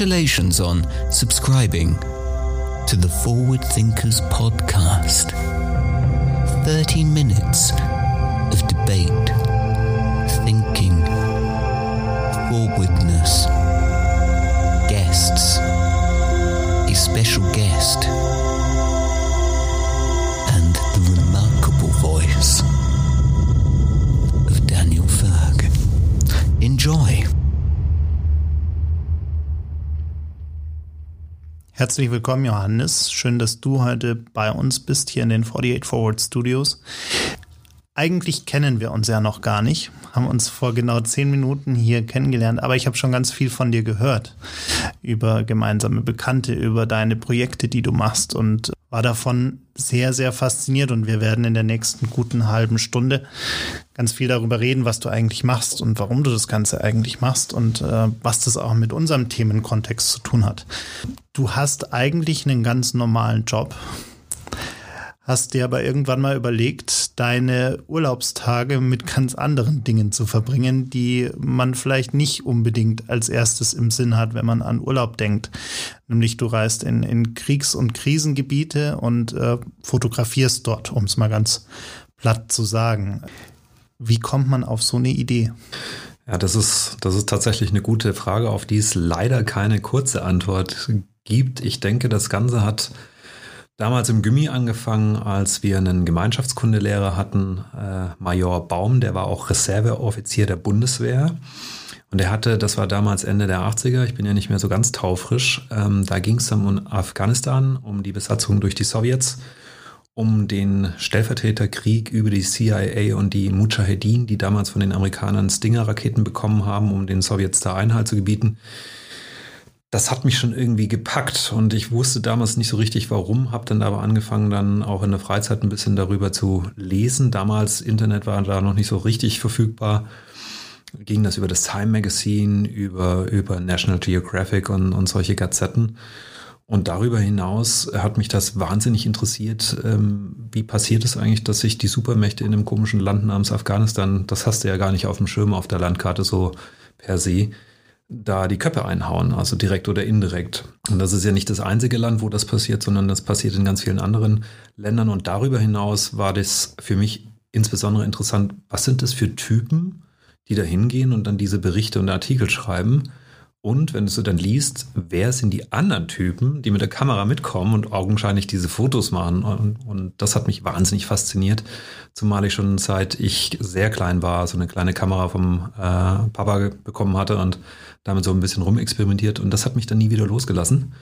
Congratulations on subscribing to the Forward Thinkers podcast. 30 minutes of debate, thinking, forwardness, guests, a special guest, and the remarkable voice of Daniel Ferg. Enjoy. Herzlich willkommen, Johannes. Schön, dass du heute bei uns bist hier in den 48 Forward Studios. Eigentlich kennen wir uns ja noch gar nicht, haben uns vor genau zehn Minuten hier kennengelernt, aber ich habe schon ganz viel von dir gehört über gemeinsame Bekannte, über deine Projekte, die du machst und war davon sehr, sehr fasziniert und wir werden in der nächsten guten halben Stunde ganz viel darüber reden, was du eigentlich machst und warum du das Ganze eigentlich machst und äh, was das auch mit unserem Themenkontext zu tun hat. Du hast eigentlich einen ganz normalen Job, hast dir aber irgendwann mal überlegt, deine Urlaubstage mit ganz anderen Dingen zu verbringen, die man vielleicht nicht unbedingt als erstes im Sinn hat, wenn man an Urlaub denkt. Nämlich du reist in, in Kriegs- und Krisengebiete und äh, fotografierst dort, um es mal ganz platt zu sagen. Wie kommt man auf so eine Idee? Ja, das ist, das ist tatsächlich eine gute Frage, auf die es leider keine kurze Antwort gibt. Ich denke, das Ganze hat damals im Gimmi angefangen, als wir einen Gemeinschaftskundelehrer hatten, äh, Major Baum, der war auch Reserveoffizier der Bundeswehr. Und er hatte, das war damals Ende der 80er, ich bin ja nicht mehr so ganz taufrisch, ähm, da ging es dann um Afghanistan, um die Besatzung durch die Sowjets, um den Stellvertreterkrieg über die CIA und die Mujahedin, die damals von den Amerikanern Stinger-Raketen bekommen haben, um den Sowjets da Einhalt zu gebieten das hat mich schon irgendwie gepackt und ich wusste damals nicht so richtig warum, habe dann aber angefangen dann auch in der Freizeit ein bisschen darüber zu lesen. Damals Internet war da noch nicht so richtig verfügbar. Ging das über das Time Magazine, über, über National Geographic und, und solche Gazetten. Und darüber hinaus hat mich das wahnsinnig interessiert. Ähm, wie passiert es eigentlich, dass sich die Supermächte in einem komischen Land namens Afghanistan, das hast du ja gar nicht auf dem Schirm auf der Landkarte so per se, da die Köpfe einhauen, also direkt oder indirekt. Und das ist ja nicht das einzige Land, wo das passiert, sondern das passiert in ganz vielen anderen Ländern. Und darüber hinaus war das für mich insbesondere interessant, was sind das für Typen, die da hingehen und dann diese Berichte und Artikel schreiben und wenn du dann liest, wer sind die anderen Typen, die mit der Kamera mitkommen und augenscheinlich diese Fotos machen. Und, und, das hat mich wahnsinnig fasziniert, zumal ich schon seit ich sehr klein war, so eine kleine Kamera vom äh, Papa bekommen hatte und damit so ein bisschen rumexperimentiert. Und das hat mich dann nie wieder losgelassen.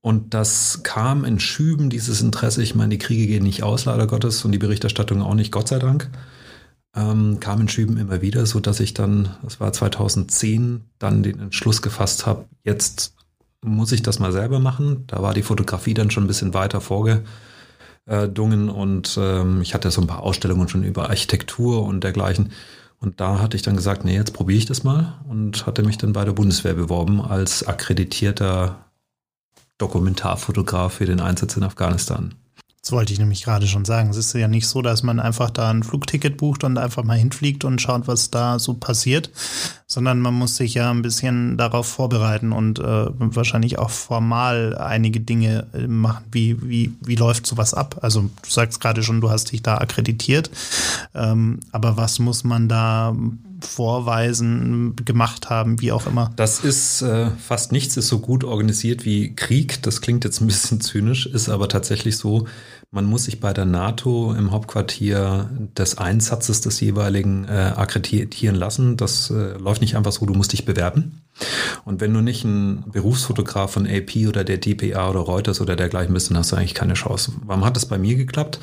Und das kam in Schüben, dieses Interesse. Ich meine, die Kriege gehen nicht aus, leider Gottes, und die Berichterstattung auch nicht, Gott sei Dank ähm, kam in Schüben immer wieder, so dass ich dann, das war 2010, dann den Entschluss gefasst habe, jetzt muss ich das mal selber machen. Da war die Fotografie dann schon ein bisschen weiter vorgedungen und ähm, ich hatte so ein paar Ausstellungen schon über Architektur und dergleichen. Und da hatte ich dann gesagt, nee, jetzt probiere ich das mal und hatte mich dann bei der Bundeswehr beworben als akkreditierter Dokumentarfotograf für den Einsatz in Afghanistan. Das wollte ich nämlich gerade schon sagen. Es ist ja nicht so, dass man einfach da ein Flugticket bucht und einfach mal hinfliegt und schaut, was da so passiert, sondern man muss sich ja ein bisschen darauf vorbereiten und äh, wahrscheinlich auch formal einige Dinge äh, machen. Wie, wie, wie läuft sowas ab? Also du sagst gerade schon, du hast dich da akkreditiert, ähm, aber was muss man da vorweisen, gemacht haben, wie auch immer? Das ist äh, fast nichts ist so gut organisiert wie Krieg. Das klingt jetzt ein bisschen zynisch, ist aber tatsächlich so. Man muss sich bei der NATO im Hauptquartier des Einsatzes des jeweiligen äh, akkreditieren lassen. Das äh, läuft nicht einfach so, du musst dich bewerben. Und wenn du nicht ein Berufsfotograf von AP oder der DPA oder Reuters oder dergleichen bist, dann hast du eigentlich keine Chance. Warum hat es bei mir geklappt?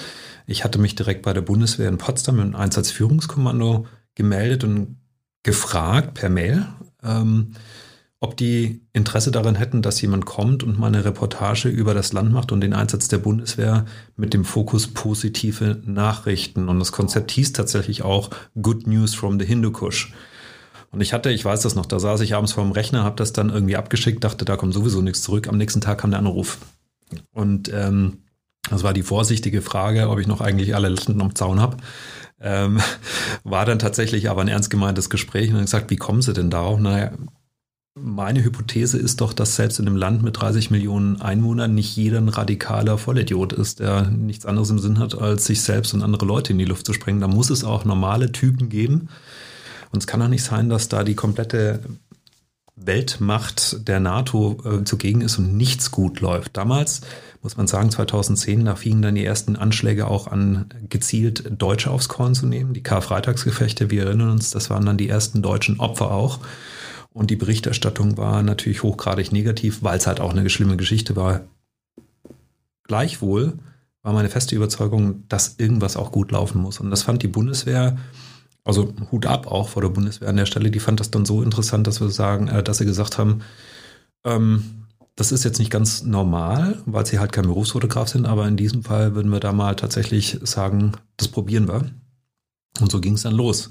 Ich hatte mich direkt bei der Bundeswehr in Potsdam im Einsatzführungskommando gemeldet und gefragt per Mail, ähm, ob die Interesse daran hätten, dass jemand kommt und mal eine Reportage über das Land macht und den Einsatz der Bundeswehr mit dem Fokus positive Nachrichten. Und das Konzept hieß tatsächlich auch Good News from the Hindu Kush. Und ich hatte, ich weiß das noch, da saß ich abends vor dem Rechner, habe das dann irgendwie abgeschickt, dachte, da kommt sowieso nichts zurück. Am nächsten Tag kam der Anruf. Und ähm, Das war die vorsichtige Frage, ob ich noch eigentlich alle Latten am Zaun habe. Ähm, war dann tatsächlich aber ein ernst gemeintes Gespräch und dann gesagt, wie kommen Sie denn darauf? Naja, meine Hypothese ist doch, dass selbst in einem Land mit 30 Millionen Einwohnern nicht jeder ein radikaler Vollidiot ist, der nichts anderes im Sinn hat, als sich selbst und andere Leute in die Luft zu sprengen. Da muss es auch normale Typen geben. Und es kann auch nicht sein, dass da die komplette Weltmacht der NATO äh, zugegen ist und nichts gut läuft. Damals muss man sagen, 2010, da fingen dann die ersten Anschläge auch an, gezielt Deutsche aufs Korn zu nehmen. Die Karfreitagsgefechte, wir erinnern uns, das waren dann die ersten deutschen Opfer auch. Und die Berichterstattung war natürlich hochgradig negativ, weil es halt auch eine schlimme Geschichte war. Gleichwohl war meine feste Überzeugung, dass irgendwas auch gut laufen muss. Und das fand die Bundeswehr, also Hut ab auch vor der Bundeswehr an der Stelle, die fand das dann so interessant, dass wir sagen, äh, dass sie gesagt haben, ähm, das ist jetzt nicht ganz normal, weil sie halt kein Berufsfotograf sind, aber in diesem Fall würden wir da mal tatsächlich sagen, das probieren wir. Und so ging es dann los.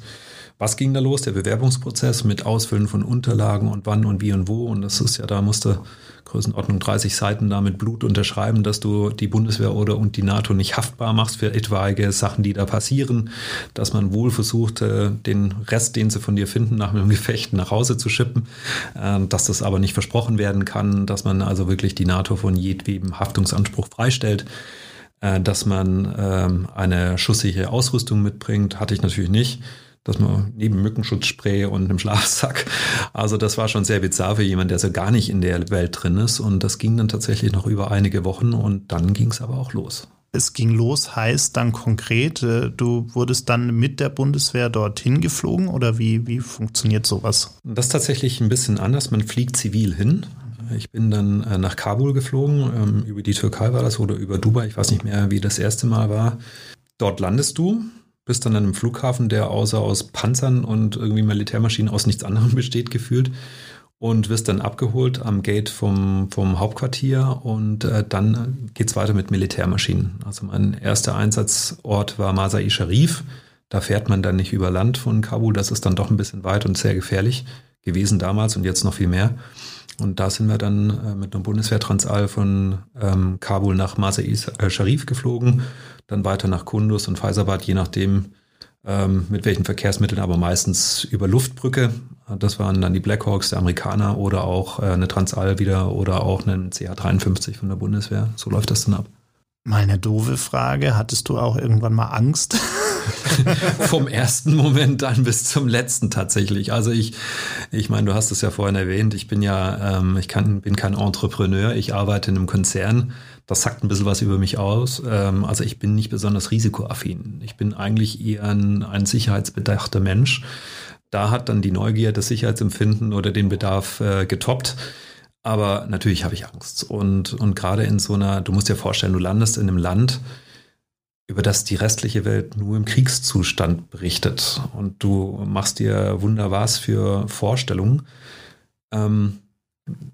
Was ging da los? Der Bewerbungsprozess mit Ausfüllen von Unterlagen und wann und wie und wo. Und das ist ja, da musste Größenordnung 30 Seiten da mit Blut unterschreiben, dass du die Bundeswehr oder und die NATO nicht haftbar machst für etwaige Sachen, die da passieren, dass man wohl versucht, äh, den Rest, den sie von dir finden, nach einem Gefecht nach Hause zu schippen, ähm, dass das aber nicht versprochen werden kann, dass man also wirklich die NATO von jedwedem Haftungsanspruch freistellt äh, dass man ähm, eine schusssichere Ausrüstung mitbringt, hatte ich natürlich nicht dass man neben Mückenschutzspray und einem Schlafsack. Also das war schon sehr bizarr für jemanden, der so gar nicht in der Welt drin ist. Und das ging dann tatsächlich noch über einige Wochen und dann ging es aber auch los. Es ging los, heißt dann konkret, äh, du wurdest dann mit der Bundeswehr dorthin geflogen oder wie, wie funktioniert sowas? Das ist tatsächlich ein bisschen anders. Man fliegt zivil hin. Ich bin dann äh, nach Kabul geflogen, ähm, über die Türkei war das oder über Dubai, ich weiß nicht mehr, wie das erste Mal war. Dort landest du, bist dann an einem Flughafen, der außer aus Panzern und irgendwie Militärmaschinen aus nichts anderem besteht, gefühlt. Und wirst dann abgeholt am Gate vom, vom Hauptquartier und äh, dann es weiter mit Militärmaschinen. Also mein erster Einsatzort war Masai Sharif. Da fährt man dann nicht über Land von Kabul. Das ist dann doch ein bisschen weit und sehr gefährlich gewesen damals und jetzt noch viel mehr. Und da sind wir dann äh, mit einem Bundeswehr-Transall von ähm, Kabul nach Masai Sharif geflogen dann weiter nach Kundus und Faisabad, je nachdem, ähm, mit welchen Verkehrsmitteln, aber meistens über Luftbrücke. Das waren dann die Blackhawks der Amerikaner oder auch äh, eine Transall wieder oder auch einen CH-53 von der Bundeswehr. So läuft das dann ab. Meine doofe Frage, hattest du auch irgendwann mal Angst? Vom ersten Moment dann bis zum letzten tatsächlich. Also ich, ich meine, du hast es ja vorhin erwähnt, ich bin ja, ähm, ich kann, bin kein Entrepreneur, ich arbeite in einem Konzern. Das sagt ein bisschen was über mich aus. Ähm, also ich bin nicht besonders risikoaffin. Ich bin eigentlich eher ein, ein sicherheitsbedachter Mensch. Da hat dann die Neugier, das Sicherheitsempfinden oder den Bedarf äh, getoppt. Aber natürlich habe ich Angst. Und, und gerade in so einer, du musst dir vorstellen, du landest in einem Land, über das die restliche Welt nur im Kriegszustand berichtet. Und du machst dir wunderbar für Vorstellungen. Ähm,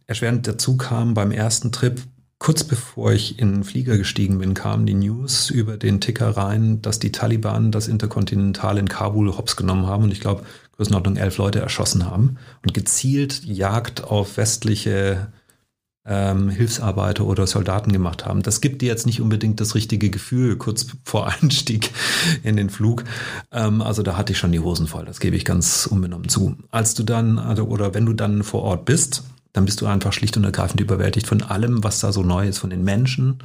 erschwerend dazu kam beim ersten Trip, Kurz bevor ich in den Flieger gestiegen bin, kamen die News über den Ticker rein, dass die Taliban das Interkontinental in Kabul hops genommen haben und ich glaube, Größenordnung elf Leute erschossen haben und gezielt Jagd auf westliche ähm, Hilfsarbeiter oder Soldaten gemacht haben. Das gibt dir jetzt nicht unbedingt das richtige Gefühl kurz vor Einstieg in den Flug. Ähm, also da hatte ich schon die Hosen voll, das gebe ich ganz unbenommen zu. Als du dann, also, oder wenn du dann vor Ort bist, dann bist du einfach schlicht und ergreifend überwältigt von allem, was da so neu ist, von den Menschen,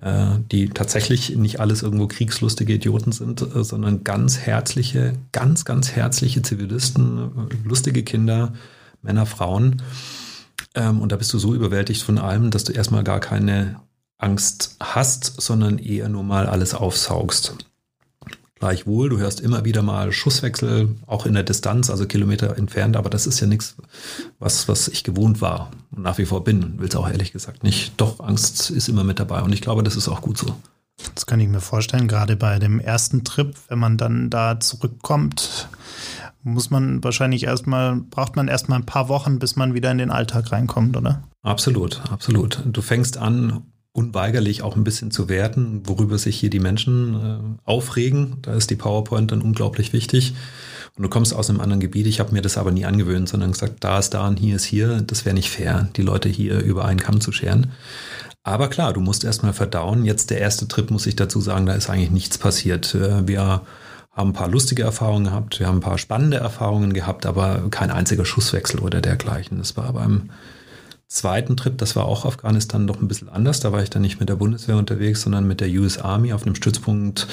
äh, die tatsächlich nicht alles irgendwo kriegslustige Idioten sind, äh, sondern ganz herzliche, ganz, ganz herzliche Zivilisten, äh, lustige Kinder, Männer, Frauen. Ähm, und da bist du so überwältigt von allem, dass du erstmal gar keine Angst hast, sondern eher nur mal alles aufsaugst. Gleichwohl, du hörst immer wieder mal Schusswechsel, auch in der Distanz, also Kilometer entfernt, aber das ist ja nichts, was, was ich gewohnt war und nach wie vor bin. Will es auch ehrlich gesagt nicht. Doch, Angst ist immer mit dabei und ich glaube, das ist auch gut so. Das kann ich mir vorstellen, gerade bei dem ersten Trip, wenn man dann da zurückkommt, muss man wahrscheinlich erstmal, braucht man erstmal ein paar Wochen, bis man wieder in den Alltag reinkommt, oder? Absolut, absolut. Du fängst an, unweigerlich auch ein bisschen zu werten, worüber sich hier die Menschen äh, aufregen. Da ist die PowerPoint dann unglaublich wichtig. Und du kommst aus einem anderen Gebiet. Ich habe mir das aber nie angewöhnt, sondern gesagt, da ist da und hier ist hier. Das wäre nicht fair, die Leute hier über einen Kamm zu scheren. Aber klar, du musst erstmal verdauen. Jetzt der erste Trip, muss ich dazu sagen, da ist eigentlich nichts passiert. Äh, wir haben ein paar lustige Erfahrungen gehabt, wir haben ein paar spannende Erfahrungen gehabt, aber kein einziger Schusswechsel oder dergleichen. Das war beim zweiten Trip, das war auch Afghanistan noch ein bisschen anders. Da war ich dann nicht mit der Bundeswehr unterwegs, sondern mit der US Army auf einem Stützpunkt,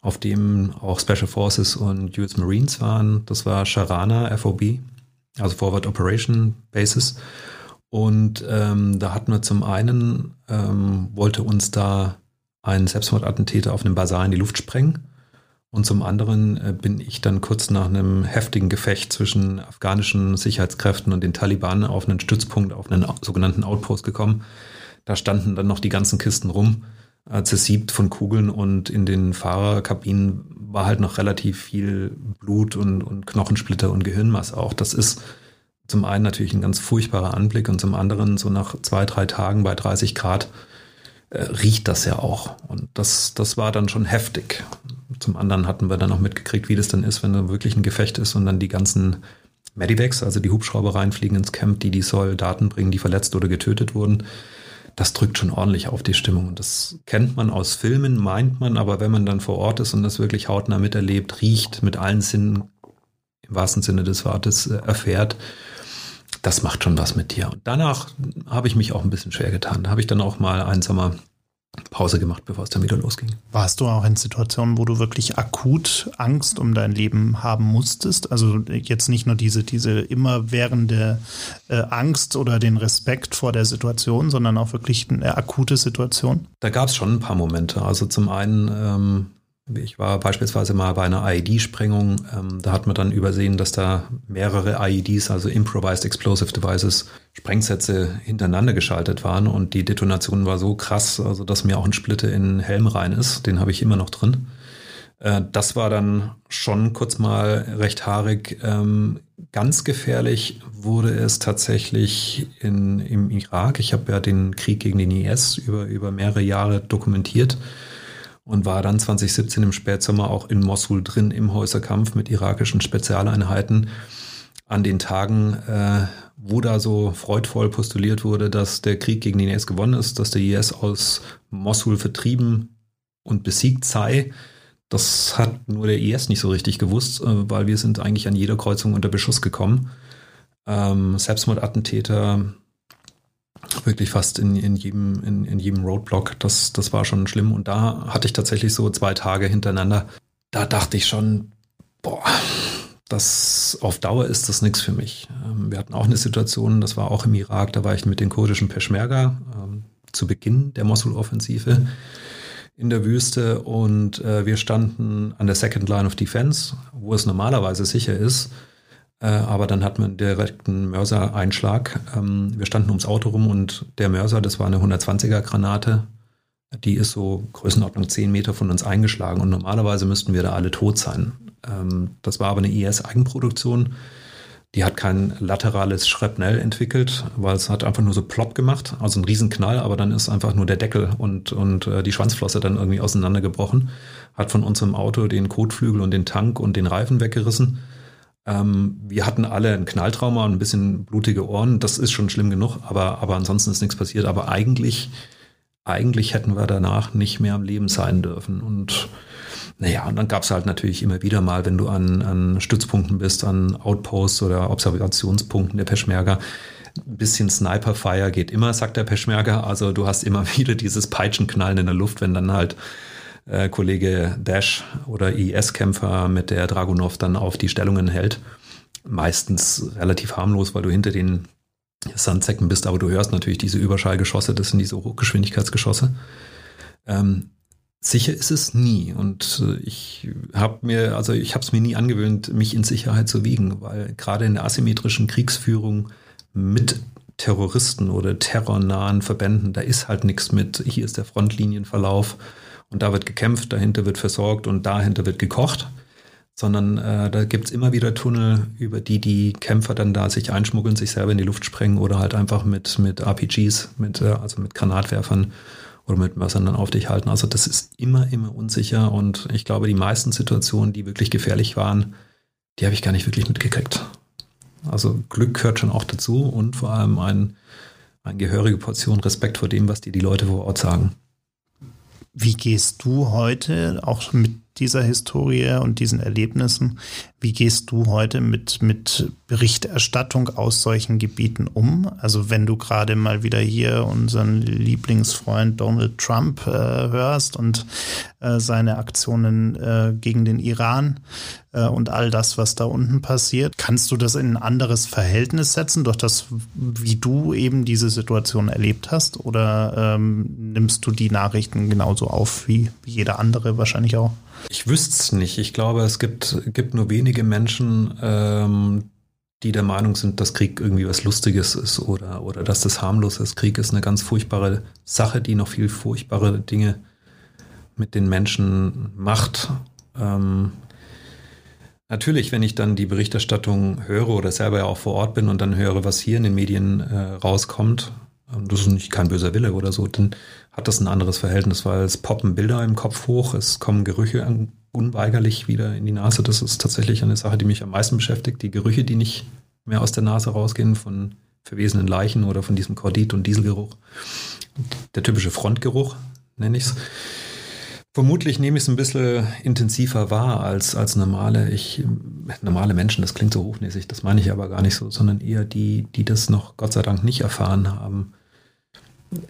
auf dem auch Special Forces und US Marines waren. Das war Sharana FOB, also Forward Operation Basis. Und ähm, da hatten wir zum einen, ähm, wollte uns da ein Selbstmordattentäter auf einem Basar in die Luft sprengen. Und zum anderen äh, bin ich dann kurz nach einem heftigen Gefecht zwischen afghanischen Sicherheitskräften und den Taliban auf einen Stützpunkt, auf einen sogenannten Outpost gekommen. Da standen dann noch die ganzen Kisten rum, äh, zersiebt von Kugeln und in den Fahrerkabinen war halt noch relativ viel Blut und, und Knochensplitter und Gehirnmasse auch. Das ist zum einen natürlich ein ganz furchtbarer Anblick und zum anderen so nach zwei, drei Tagen bei 30 Grad äh, riecht das ja auch. Und das, das war dann schon heftig. Zum anderen hatten wir dann auch mitgekriegt, wie das dann ist, wenn da wirklich ein Gefecht ist und dann die ganzen Medivacs, also die Hubschrauber reinfliegen ins Camp, die die Soldaten bringen, die verletzt oder getötet wurden. Das drückt schon ordentlich auf die Stimmung. Und das kennt man aus Filmen, meint man, aber wenn man dann vor Ort ist und das wirklich hautnah miterlebt, riecht, mit allen Sinnen, im wahrsten Sinne des Wortes, äh, erfährt, das macht schon was mit dir. Und danach habe ich mich auch ein bisschen schwer getan. Da habe ich dann auch mal ein Sommer Pause gemacht, bevor es dann wieder losging. Warst du auch in Situationen, wo du wirklich akut Angst um dein Leben haben musstest? Also jetzt nicht nur diese, diese immerwährende äh, Angst oder den Respekt vor der Situation, sondern auch wirklich eine akute Situation? Da gab es schon ein paar Momente. Also zum einen ähm, ich war beispielsweise mal bei einer IED-Sprengung. Ähm, da hat man dann übersehen, dass da mehrere IEDs, also Improvised Explosive Devices, Sprengsätze hintereinander geschaltet waren und die Detonation war so krass, also dass mir auch ein Splitter in den Helm rein ist. Den habe ich immer noch drin. Äh, das war dann schon kurz mal recht haarig. Ähm, ganz gefährlich wurde es tatsächlich in, im Irak. Ich habe ja den Krieg gegen den IS über, über mehrere Jahre dokumentiert und war dann 2017 im Spätsommer auch in Mosul drin im Häuserkampf mit irakischen Spezialeinheiten an den Tagen, äh, wo da so freudvoll postuliert wurde, dass der Krieg gegen den IS gewonnen ist, dass der IS aus Mosul vertrieben und besiegt sei. Das hat nur der IS nicht so richtig gewusst, äh, weil wir sind eigentlich an jeder Kreuzung unter Beschuss gekommen. Ähm, Selbstmordattentäter, wirklich fast in, in, jedem, in, in jedem Roadblock. Das, das war schon schlimm. Und da hatte ich tatsächlich so zwei Tage hintereinander. Da dachte ich schon, boah, das auf Dauer ist das nichts für mich. Ähm, wir hatten auch eine Situation, das war auch im Irak, da war ich mit den kurdischen Peschmerga ähm, zu Beginn der Mosul-Offensive in der Wüste und äh, wir standen an der Second Line of Defense, wo es normalerweise sicher ist. Äh, aber dann hat man direkt einen Mörser-Einschlag. Ähm, wir standen ums Auto rum und der Mörser, das war eine 120er Granate, die ist so Größenordnung 10 Meter von uns eingeschlagen und normalerweise müssten wir da alle tot sein. Ähm, das war aber eine IS-Eigenproduktion. Die hat kein laterales Schrapnell entwickelt, weil es hat einfach nur so plopp gemacht, also ein Riesenknall, aber dann ist einfach nur der Deckel und, und äh, die Schwanzflosse dann irgendwie auseinandergebrochen, hat von unserem Auto den Kotflügel und den Tank und den Reifen weggerissen ähm, wir hatten alle ein Knalltrauma und ein bisschen blutige Ohren. Das ist schon schlimm genug, aber, aber ansonsten ist nichts passiert. Aber eigentlich, eigentlich hätten wir danach nicht mehr am Leben sein dürfen. Und naja, und dann gab es halt natürlich immer wieder mal, wenn du an, an Stützpunkten bist, an Outposts oder Observationspunkten der Peschmerga, ein bisschen Sniper-Fire geht immer, sagt der Peschmerga. Also du hast immer wieder dieses Peitschenknallen in der Luft, wenn dann halt äh, Kollege Dash oder IS-Kämpfer mit der Dragunov dann auf die Stellungen hält. Meistens relativ harmlos, weil du hinter den Sandsäcken bist, aber du hörst natürlich diese Überschallgeschosse, das sind diese Hochgeschwindigkeitsgeschosse. Ähm, sicher ist es nie und äh, ich habe mir also ich habe es mir nie angewöhnt mich in Sicherheit zu wiegen weil gerade in der asymmetrischen Kriegsführung mit Terroristen oder terrornahen Verbänden da ist halt nichts mit hier ist der Frontlinienverlauf und da wird gekämpft, dahinter wird versorgt und dahinter wird gekocht, sondern äh, da gibt's immer wieder Tunnel, über die die Kämpfer dann da sich einschmuggeln, sich selber in die Luft sprengen oder halt einfach mit, mit RPGs, mit, äh, also mit Granatwerfern oder mit Mörsern dann auf dich halten. Also das ist immer, immer unsicher und ich glaube, die meisten Situationen, die wirklich gefährlich waren, die habe ich gar nicht wirklich mitgekriegt. Also Glück gehört schon auch dazu und vor allem ein eine gehörige Portion Respekt vor dem, was dir die Leute vor Ort sagen. Wie gehst du heute auch mit dieser Historie und diesen Erlebnissen. Wie gehst du heute mit, mit Berichterstattung aus solchen Gebieten um? Also wenn du gerade mal wieder hier unseren Lieblingsfreund Donald Trump äh, hörst und äh, seine Aktionen äh, gegen den Iran äh, und all das, was da unten passiert, kannst du das in ein anderes Verhältnis setzen durch das, wie du eben diese Situation erlebt hast? Oder ähm, nimmst du die Nachrichten genauso auf wie, wie jeder andere wahrscheinlich auch? Ich wüsste es nicht. Ich glaube, es gibt, gibt nur wenige Menschen, ähm, die der Meinung sind, dass Krieg irgendwie was Lustiges ist oder, oder dass das harmlos ist. Krieg ist eine ganz furchtbare Sache, die noch viel furchtbare Dinge mit den Menschen macht. Ähm, natürlich, wenn ich dann die Berichterstattung höre oder selber ja auch vor Ort bin und dann höre, was hier in den Medien äh, rauskommt, das ist nicht kein böser Wille oder so, dann hat das ein anderes Verhältnis, weil es poppen Bilder im Kopf hoch, es kommen Gerüche unweigerlich wieder in die Nase. Das ist tatsächlich eine Sache, die mich am meisten beschäftigt. Die Gerüche, die nicht mehr aus der Nase rausgehen von verwesenen Leichen oder von diesem Kordit- und Dieselgeruch. Der typische Frontgeruch, nenne ich es. Vermutlich nehme ich es ein bisschen intensiver wahr als, als normale, ich, normale Menschen. Das klingt so hochnäsig, das meine ich aber gar nicht so, sondern eher die, die das noch Gott sei Dank nicht erfahren haben.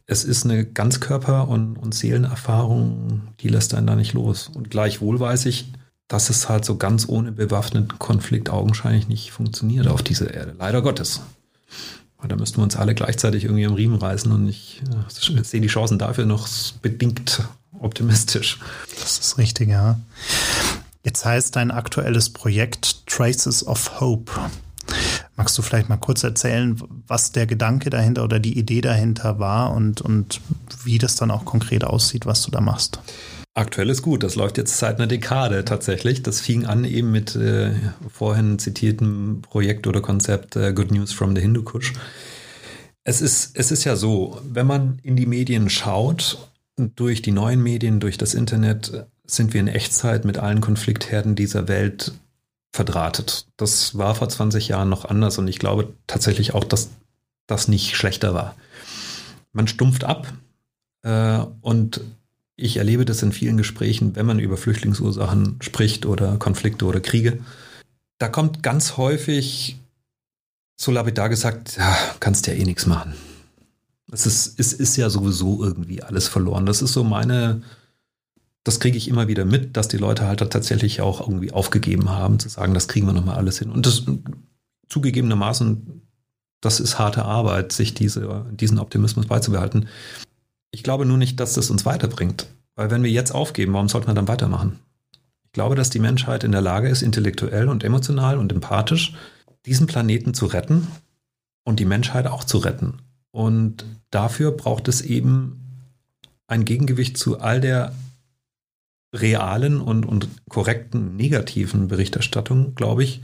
Es ist eine Ganzkörper- und, und Seelenerfahrung, die lässt einen da nicht los. Und gleichwohl weiß ich, dass es halt so ganz ohne bewaffneten Konflikt augenscheinlich nicht funktioniert auf dieser Erde. Leider Gottes. Weil da müssten wir uns alle gleichzeitig irgendwie am Riemen reißen und ich äh, sehe die Chancen dafür noch bedingt optimistisch. Das ist richtig, ja. Jetzt heißt dein aktuelles Projekt Traces of Hope. Magst du vielleicht mal kurz erzählen, was der Gedanke dahinter oder die Idee dahinter war und, und wie das dann auch konkret aussieht, was du da machst? Aktuell ist gut, das läuft jetzt seit einer Dekade tatsächlich. Das fing an eben mit äh, vorhin zitiertem Projekt oder Konzept äh, Good News from the Hindu Kush. Es ist, es ist ja so, wenn man in die Medien schaut durch die neuen Medien, durch das Internet sind wir in Echtzeit mit allen Konfliktherden dieser Welt verdrahtet. Das war vor 20 Jahren noch anders und ich glaube tatsächlich auch, dass das nicht schlechter war. Man stumpft ab äh, und ich erlebe das in vielen Gesprächen, wenn man über Flüchtlingsursachen spricht oder Konflikte oder Kriege. Da kommt ganz häufig so lapidar gesagt, ja, kannst ja eh nichts machen. Es ist, es ist ja sowieso irgendwie alles verloren. Das ist so meine, das kriege ich immer wieder mit, dass die Leute halt tatsächlich auch irgendwie aufgegeben haben, zu sagen, das kriegen wir nochmal alles hin. Und das zugegebenermaßen, das ist harte Arbeit, sich diese, diesen Optimismus beizubehalten. Ich glaube nur nicht, dass das uns weiterbringt. Weil wenn wir jetzt aufgeben, warum sollte man dann weitermachen? Ich glaube, dass die Menschheit in der Lage ist, intellektuell und emotional und empathisch diesen Planeten zu retten und die Menschheit auch zu retten. Und dafür braucht es eben ein Gegengewicht zu all der realen und, und korrekten negativen Berichterstattung, glaube ich,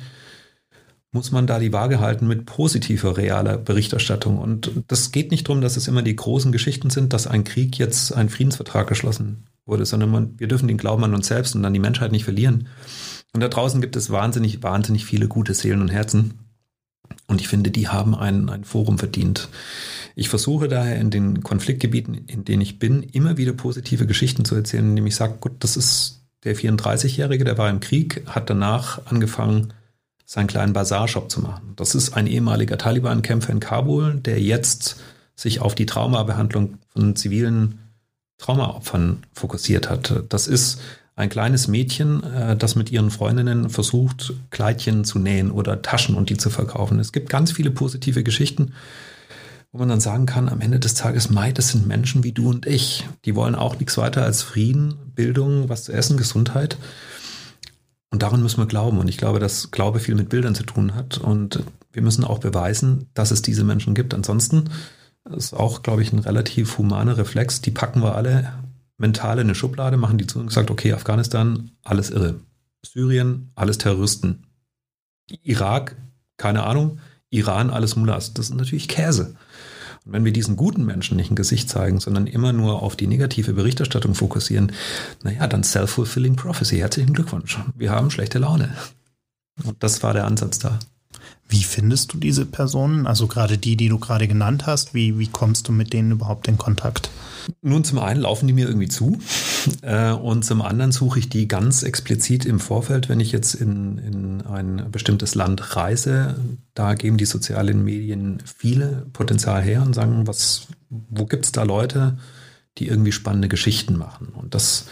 muss man da die Waage halten mit positiver, realer Berichterstattung. Und das geht nicht darum, dass es immer die großen Geschichten sind, dass ein Krieg jetzt ein Friedensvertrag geschlossen wurde, sondern man, wir dürfen den Glauben an uns selbst und an die Menschheit nicht verlieren. Und da draußen gibt es wahnsinnig, wahnsinnig viele gute Seelen und Herzen. Und ich finde, die haben ein, ein Forum verdient. Ich versuche daher in den Konfliktgebieten, in denen ich bin, immer wieder positive Geschichten zu erzählen, indem ich sage, gut, das ist der 34-Jährige, der war im Krieg, hat danach angefangen, seinen kleinen Bazarshop zu machen. Das ist ein ehemaliger Taliban-Kämpfer in Kabul, der jetzt sich auf die Traumabehandlung von zivilen Traumaopfern fokussiert hat. Das ist ein kleines Mädchen, äh, das mit ihren Freundinnen versucht, Kleidchen zu nähen oder Taschen und die zu verkaufen. Es gibt ganz viele positive Geschichten wo man dann sagen kann, am Ende des Tages, Mai, das sind Menschen wie du und ich. Die wollen auch nichts weiter als Frieden, Bildung, was zu essen, Gesundheit. Und daran müssen wir glauben. Und ich glaube, dass Glaube viel mit Bildern zu tun hat. Und wir müssen auch beweisen, dass es diese Menschen gibt. Ansonsten ist auch, glaube ich, ein relativ humaner Reflex. Die packen wir alle mental in eine Schublade, machen die zu und gesagt, okay, Afghanistan, alles irre. Syrien, alles Terroristen. Irak, keine Ahnung. Iran, alles Mullahs. Das ist natürlich Käse. Und wenn wir diesen guten Menschen nicht ein Gesicht zeigen, sondern immer nur auf die negative Berichterstattung fokussieren, naja, dann self-fulfilling prophecy. Herzlichen Glückwunsch. Wir haben schlechte Laune. Und das war der Ansatz da. Wie findest du diese Personen? Also gerade die, die du gerade genannt hast, wie, wie kommst du mit denen überhaupt in Kontakt? Nun, zum einen laufen die mir irgendwie zu äh, und zum anderen suche ich die ganz explizit im Vorfeld, wenn ich jetzt in, in ein bestimmtes Land reise. Da geben die sozialen Medien viele Potenzial her und sagen, was, wo gibt es da Leute, die irgendwie spannende Geschichten machen? Und das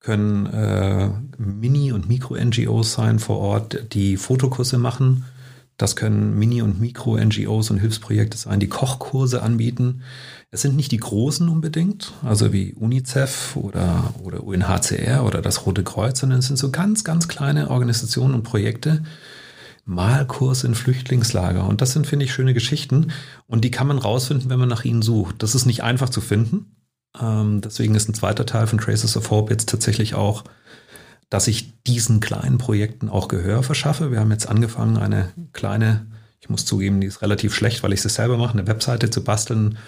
können äh, Mini- und Mikro-NGOs sein vor Ort, die Fotokurse machen das können Mini- und Mikro-NGOs und Hilfsprojekte sein, die Kochkurse anbieten. Es sind nicht die großen unbedingt, also wie UNICEF oder, oder UNHCR oder das Rote Kreuz, sondern es sind so ganz, ganz kleine Organisationen und Projekte. Malkurs in Flüchtlingslager. Und das sind, finde ich, schöne Geschichten. Und die kann man rausfinden, wenn man nach ihnen sucht. Das ist nicht einfach zu finden. Ähm, deswegen ist ein zweiter Teil von Traces of Hope jetzt tatsächlich auch dass ich diesen kleinen Projekten auch Gehör verschaffe. Wir haben jetzt angefangen, eine kleine, ich muss zugeben, die ist relativ schlecht, weil ich sie selber mache, eine Webseite zu basteln,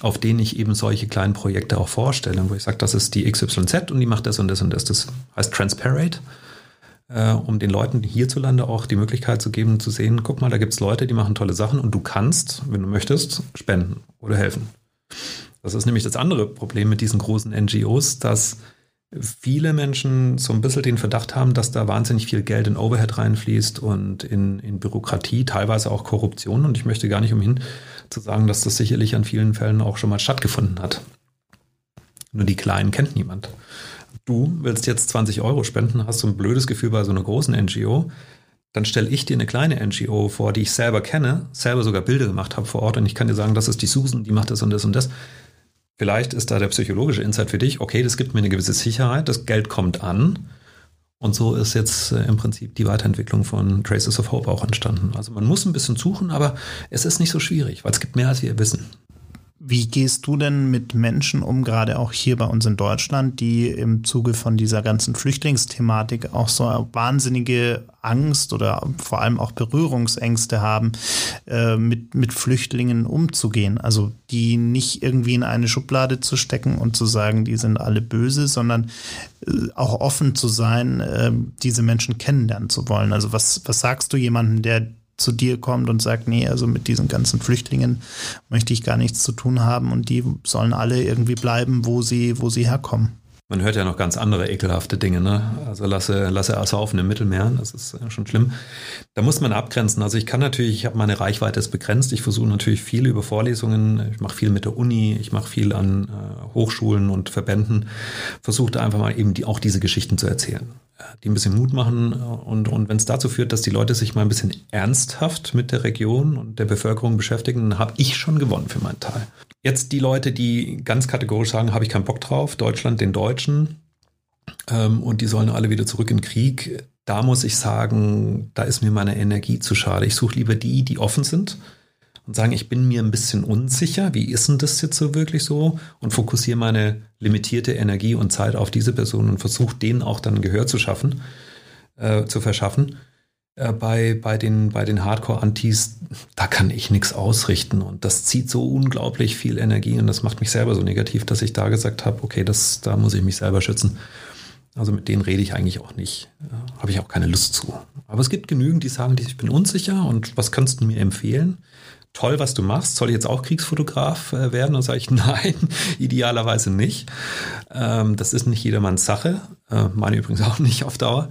auf denen ich eben solche kleinen Projekte auch vorstelle, wo ich sage, das ist die XYZ und die macht das und das und das. Das heißt Transparate, äh, um den Leuten hierzulande auch die Möglichkeit zu geben, zu sehen, guck mal, da gibt es Leute, die machen tolle Sachen und du kannst, wenn du möchtest, spenden oder helfen. Das ist nämlich das andere Problem mit diesen großen NGOs, dass viele Menschen so ein bisschen den Verdacht haben, dass da wahnsinnig viel Geld in Overhead reinfließt und in, in Bürokratie, teilweise auch Korruption. Und ich möchte gar nicht umhin zu sagen, dass das sicherlich an vielen Fällen auch schon mal stattgefunden hat. Nur die Kleinen kennt niemand. Du willst jetzt 20 Euro spenden, hast so ein blödes Gefühl bei so einer großen NGO. Dann stelle ich dir eine kleine NGO vor, die ich selber kenne, selber sogar Bilder gemacht habe vor Ort und ich kann dir sagen, das ist die Susan, die macht das und das und das Vielleicht ist da der psychologische Insight für dich, okay, das gibt mir eine gewisse Sicherheit, das Geld kommt an. Und so ist jetzt äh, im Prinzip die Weiterentwicklung von Traces of Hope auch entstanden. Also man muss ein bisschen suchen, aber es ist nicht so schwierig, weil es gibt mehr, als wir wissen. Wie gehst du denn mit Menschen um, gerade auch hier bei uns in Deutschland, die im Zuge von dieser ganzen Flüchtlingsthematik auch so wahnsinnige Angst oder vor allem auch Berührungsängste haben, äh, mit, mit Flüchtlingen umzugehen? Also die nicht irgendwie in eine Schublade zu stecken und zu sagen, die sind alle böse, sondern äh, auch offen zu sein, äh, diese Menschen kennenlernen zu wollen. Also was, was sagst du jemandem, der zu dir kommt und sagt, nee, also mit diesen ganzen Flüchtlingen möchte ich gar nichts zu tun haben und die sollen alle irgendwie bleiben, wo sie, wo sie herkommen. Man hört ja noch ganz andere ekelhafte Dinge, ne? Also lasse, lasse ersaufen im Mittelmeer, das ist schon schlimm. Da muss man abgrenzen. Also ich kann natürlich, ich habe meine Reichweite ist begrenzt. Ich versuche natürlich viel über Vorlesungen. Ich mache viel mit der Uni, ich mache viel an äh, Hochschulen und Verbänden. Versuche einfach mal eben die, auch diese Geschichten zu erzählen die ein bisschen Mut machen. Und, und wenn es dazu führt, dass die Leute sich mal ein bisschen ernsthaft mit der Region und der Bevölkerung beschäftigen, dann habe ich schon gewonnen für meinen Teil. Jetzt die Leute, die ganz kategorisch sagen, habe ich keinen Bock drauf, Deutschland den Deutschen ähm, und die sollen alle wieder zurück in den Krieg. Da muss ich sagen, da ist mir meine Energie zu schade. Ich suche lieber die, die offen sind und sagen, ich bin mir ein bisschen unsicher, wie ist denn das jetzt so wirklich so und fokussiere meine limitierte Energie und Zeit auf diese Person und versuche denen auch dann Gehör zu schaffen, äh, zu verschaffen. Äh, bei, bei den, bei den Hardcore-Antis, da kann ich nichts ausrichten und das zieht so unglaublich viel Energie und das macht mich selber so negativ, dass ich da gesagt habe, okay, das, da muss ich mich selber schützen. Also mit denen rede ich eigentlich auch nicht. Äh, habe ich auch keine Lust zu. Aber es gibt genügend, die sagen, ich bin unsicher und was kannst du mir empfehlen? toll, was du machst. Soll ich jetzt auch Kriegsfotograf äh, werden? Und sage ich, nein, idealerweise nicht. Ähm, das ist nicht jedermanns Sache. Äh, meine übrigens auch nicht auf Dauer.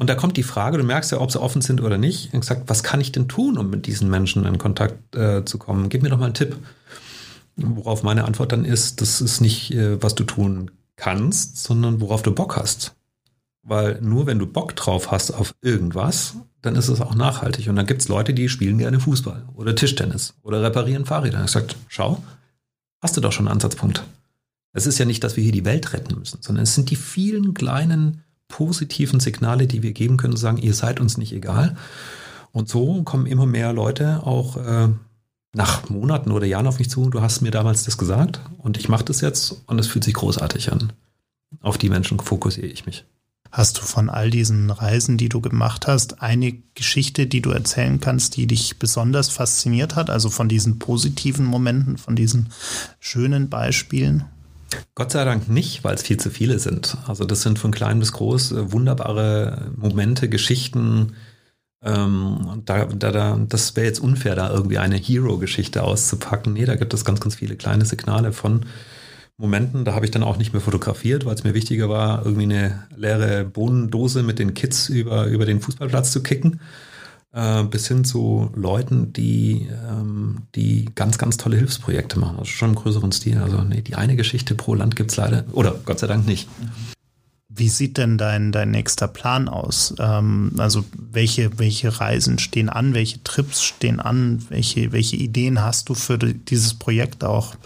Und da kommt die Frage, du merkst ja, ob sie offen sind oder nicht. Und gesagt, was kann ich denn tun, um mit diesen Menschen in Kontakt äh, zu kommen? Gib mir doch mal einen Tipp. Worauf meine Antwort dann ist, das ist nicht, äh, was du tun kannst, sondern worauf du Bock hast. Weil nur wenn du Bock drauf hast auf irgendwas, dann ist es auch nachhaltig. Und dann gibt es Leute, die spielen gerne Fußball oder Tischtennis oder reparieren Fahrräder. Ich sage, schau, hast du doch schon einen Ansatzpunkt. Es ist ja nicht, dass wir hier die Welt retten müssen, sondern es sind die vielen kleinen positiven Signale, die wir geben können, sagen, ihr seid uns nicht egal. Und so kommen immer mehr Leute auch äh, nach Monaten oder Jahren auf mich zu. Du hast mir damals das gesagt und ich mache das jetzt und es fühlt sich großartig an. Auf die Menschen fokussiere ich mich. Hast du von all diesen Reisen, die du gemacht hast, eine Geschichte, die du erzählen kannst, die dich besonders fasziniert hat? Also von diesen positiven Momenten, von diesen schönen Beispielen? Gott sei Dank nicht, weil es viel zu viele sind. Also das sind von klein bis groß äh, wunderbare Momente, Geschichten, Ähm, da, da, da, das wäre jetzt unfair, da irgendwie eine Hero-Geschichte auszupacken. Nee, da gibt es ganz, ganz viele kleine Signale von Momenten. Da habe ich dann auch nicht mehr fotografiert, weil es mir wichtiger war, irgendwie eine leere Bohnendose mit den Kids über, über den Fußballplatz zu kicken. Äh, bis hin zu Leuten, die, ähm, die ganz, ganz tolle Hilfsprojekte machen. Also schon im größeren Stil. Also nee, die eine Geschichte pro Land gibt es leider, oder Gott sei Dank nicht. Wie sieht denn dein, dein nächster Plan aus? Ähm, also welche, welche Reisen stehen an, welche Trips stehen an, welche, welche Ideen hast du für dieses Projekt auch?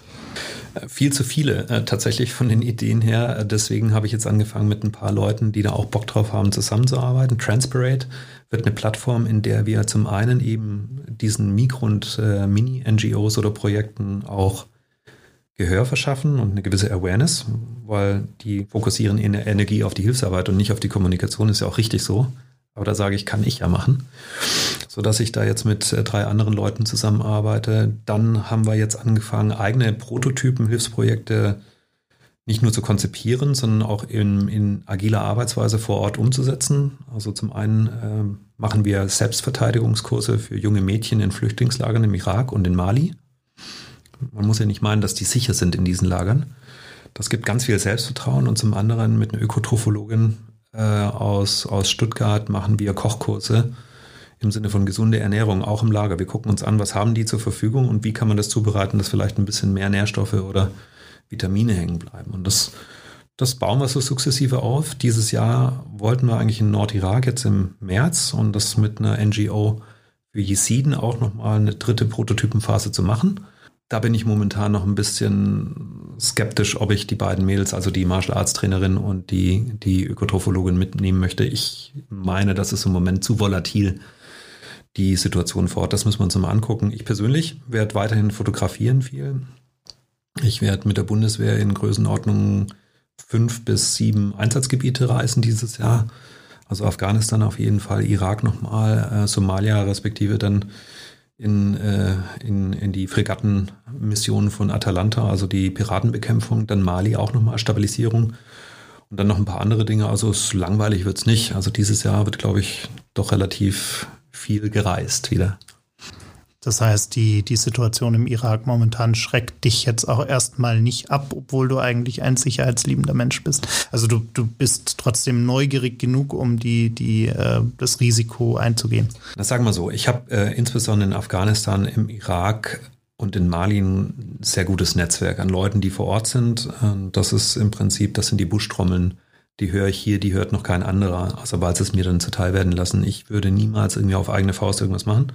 Äh, viel zu viele äh, tatsächlich von den Ideen her. Deswegen habe ich jetzt angefangen mit ein paar Leuten, die da auch Bock drauf haben, zusammenzuarbeiten. Transpirate wird eine Plattform, in der wir zum einen eben diesen Mikro- und äh, Mini-NGOs oder Projekten auch Gehör verschaffen und eine gewisse Awareness, weil die fokussieren ihre Energie auf die Hilfsarbeit und nicht auf die Kommunikation, ist ja auch richtig so. Aber da sage ich, kann ich ja machen. So dass ich da jetzt mit äh, drei anderen Leuten zusammenarbeite. Dann haben wir jetzt angefangen, eigene Prototypen, Hilfsprojekte nicht nur zu konzipieren, sondern auch in, in agiler Arbeitsweise vor Ort umzusetzen. Also zum einen äh, machen wir Selbstverteidigungskurse für junge Mädchen in Flüchtlingslagern im Irak und in Mali. Man muss ja nicht meinen, dass die sicher sind in diesen Lagern. Das gibt ganz viel Selbstvertrauen und zum anderen mit einer Ökotrophologin äh, aus, aus Stuttgart machen wir Kochkurse im Sinne von gesunde Ernährung, auch im Lager. Wir gucken uns an, was haben die zur Verfügung und wie kann man das zubereiten, dass vielleicht ein bisschen mehr Nährstoffe oder Vitamine hängen bleiben. Und das, das bauen wir so sukzessive auf. Dieses Jahr wollten wir eigentlich in Nordirak jetzt im März und das mit einer NGO für Jesiden auch nochmal eine dritte Prototypenphase zu machen. Da bin ich momentan noch ein bisschen skeptisch, ob ich die beiden Mädels, also die Martial Arts Trainerin und die, die Ökotrophologin mitnehmen möchte. Ich meine, das ist im Moment zu volatil, die Situation vor Ort. Das müssen wir uns mal angucken. Ich persönlich werde weiterhin fotografieren viel. Ich werde mit der Bundeswehr in Größenordnung fünf bis sieben Einsatzgebiete reisen dieses Jahr. Also Afghanistan auf jeden Fall, Irak nochmal, äh, Somalia respektive dann in, äh, in, in die Fregattenmission von Atalanta, also die Piratenbekämpfung, dann Mali auch nochmal Stabilisierung und dann noch ein paar andere Dinge. Also es langweilig wird's nicht. Also dieses Jahr wird, glaube ich, doch relativ viel gereist wieder. Das heißt, die, die Situation im Irak momentan schreckt dich jetzt auch erstmal nicht ab, obwohl du eigentlich ein sicherheitsliebender Mensch bist. Also du, du bist trotzdem neugierig genug, um die, die, äh, das Risiko einzugehen. Das sagen wir so. Ich habe äh, insbesondere in Afghanistan, im Irak und in Mali ein sehr gutes Netzwerk an Leuten, die vor Ort sind. Das ist im Prinzip, das sind die Buschtrommeln. Die höre ich hier, die hört noch kein anderer, außer weil sie es mir dann zuteil werden lassen. Ich würde niemals irgendwie auf eigene Faust irgendwas machen.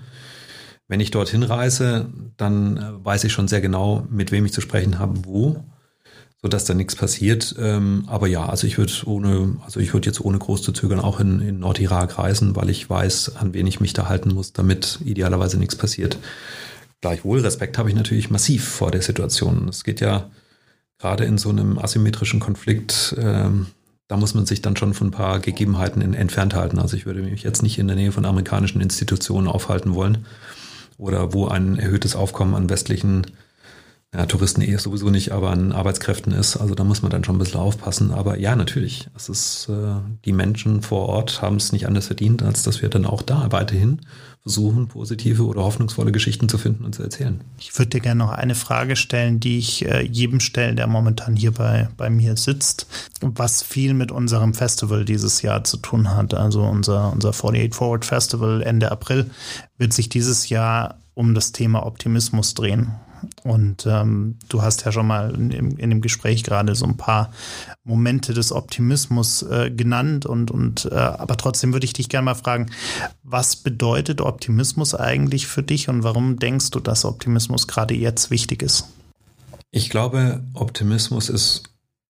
Wenn ich dorthin reise, dann äh, weiß ich schon sehr genau, mit wem ich zu sprechen habe, wo, sodass da nichts passiert. Ähm, aber ja, also ich würde ohne, also ich würde jetzt ohne groß zu zögern auch in, in Nordirak reisen, weil ich weiß, an wen ich mich da halten muss, damit idealerweise nichts passiert. Gleichwohl Respekt habe ich natürlich massiv vor der Situation. Es geht ja gerade in so einem asymmetrischen Konflikt, ähm, da muss man sich dann schon von ein paar Gegebenheiten in, entfernt halten. Also ich würde mich jetzt nicht in der Nähe von amerikanischen Institutionen aufhalten wollen oder wo ein erhöhtes Aufkommen an westlichen ja, Touristen eh sowieso nicht, aber an Arbeitskräften ist. Also da muss man dann schon ein bisschen aufpassen. Aber ja, natürlich. Es ist, äh, die Menschen vor Ort haben es nicht anders verdient, als dass wir dann auch da weiterhin versuchen, positive oder hoffnungsvolle Geschichten zu finden und zu erzählen. Ich würde dir gerne noch eine Frage stellen, die ich äh, jedem stellen, der momentan hier bei, bei mir sitzt, was viel mit unserem Festival dieses Jahr zu tun hat. Also unser, unser 48 Forward Festival Ende April wird sich dieses Jahr um das Thema Optimismus drehen. Und ähm, du hast ja schon mal in, in, dem Gespräch gerade so ein paar Momente des Optimismus äh, genannt und, und äh, aber trotzdem würde ich dich gerne mal fragen, was bedeutet Optimismus eigentlich für dich und warum denkst du, dass Optimismus gerade jetzt wichtig ist? Ich glaube, Optimismus ist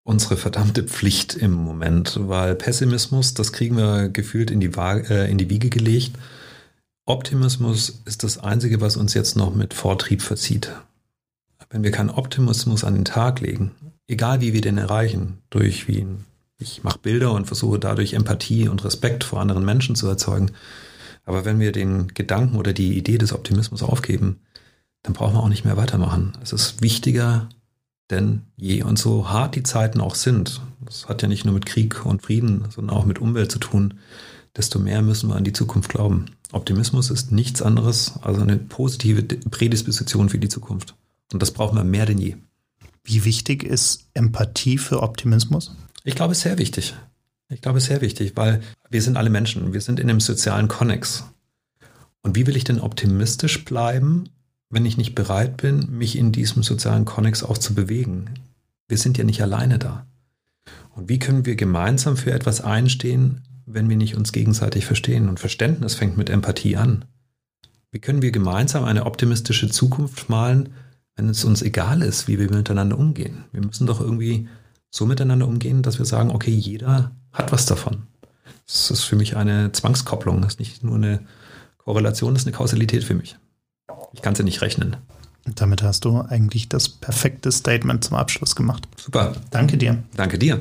unsere verdammte Pflicht im Moment, weil Pessimismus, das kriegen wir gefühlt in die, äh, in die Wiege gelegt. Optimismus ist das Einzige, was uns jetzt noch mit Vortrieb verzieht wenn wir keinen Optimismus an den Tag legen, egal wie wir den erreichen, durch wie ich mache Bilder und versuche dadurch Empathie und Respekt vor anderen Menschen zu erzeugen. Aber wenn wir den Gedanken oder die Idee des Optimismus aufgeben, dann brauchen wir auch nicht mehr weitermachen. Es ist wichtiger denn je. Und so hart die Zeiten auch sind, das hat ja nicht nur mit Krieg und Frieden, sondern auch mit Umwelt zu tun, desto mehr müssen wir an die Zukunft glauben. Optimismus ist nichts anderes als eine positive Prädisposition für die Zukunft. Und das brauchen wir mehr denn je. Wie wichtig ist Empathie für Optimismus? Ich glaube, es ist sehr wichtig. Ich glaube, es ist sehr wichtig, weil wir sind alle Menschen. Wir sind in einem sozialen Konnex. Und wie will ich denn optimistisch bleiben, wenn ich nicht bereit bin, mich in diesem sozialen Konnex auch zu bewegen? Wir sind ja nicht alleine da. Und wie können wir gemeinsam für etwas einstehen, wenn wir nicht uns gegenseitig verstehen? Und Verständnis fängt mit Empathie an. Wie können wir gemeinsam eine optimistische Zukunft malen, wenn es uns egal ist, wie wir miteinander umgehen? Wir müssen doch irgendwie so miteinander umgehen, dass wir sagen, okay, jeder hat was davon. Das ist für mich eine Zwangskopplung, das ist nicht nur eine Korrelation ist eine Kausalität für mich. Ich kann sie nicht rechnen. Damit hast du eigentlich das perfekte Statement zum Abschluss gemacht. Super. Danke dir. Danke dir.